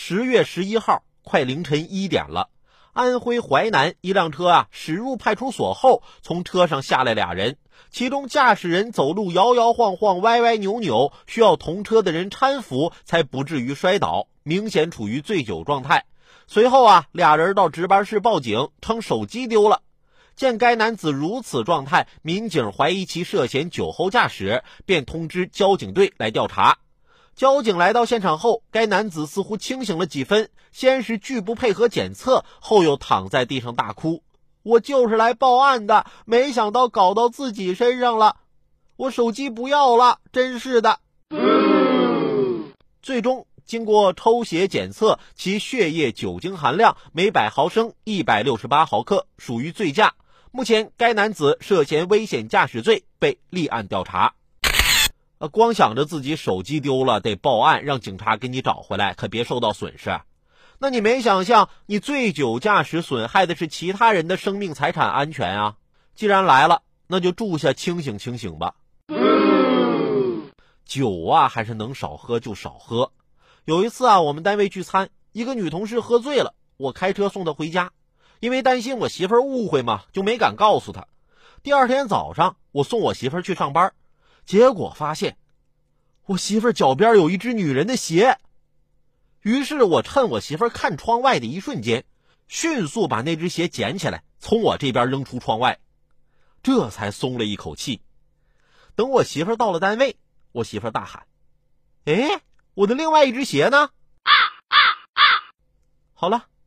十月十一号，快凌晨一点了，安徽淮南一辆车啊驶入派出所后，从车上下来俩人，其中驾驶人走路摇摇晃晃、歪歪扭扭，需要同车的人搀扶才不至于摔倒，明显处于醉酒状态。随后啊，俩人到值班室报警，称手机丢了。见该男子如此状态，民警怀疑其涉嫌酒后驾驶，便通知交警队来调查。交警来到现场后，该男子似乎清醒了几分，先是拒不配合检测，后又躺在地上大哭：“我就是来报案的，没想到搞到自己身上了，我手机不要了，真是的。”最终。经过抽血检测，其血液酒精含量每百毫升一百六十八毫克，属于醉驾。目前，该男子涉嫌危险驾驶罪，被立案调查。呃，光想着自己手机丢了得报案，让警察给你找回来，可别受到损失。那你没想象，你醉酒驾驶损害的是其他人的生命财产安全啊！既然来了，那就住下清醒清醒吧。酒啊，还是能少喝就少喝。有一次啊，我们单位聚餐，一个女同事喝醉了，我开车送她回家，因为担心我媳妇误会嘛，就没敢告诉她。第二天早上，我送我媳妇去上班，结果发现我媳妇脚边有一只女人的鞋。于是我趁我媳妇看窗外的一瞬间，迅速把那只鞋捡起来，从我这边扔出窗外，这才松了一口气。等我媳妇到了单位，我媳妇大喊：“哎！”我的另外一只鞋呢？啊啊啊好了，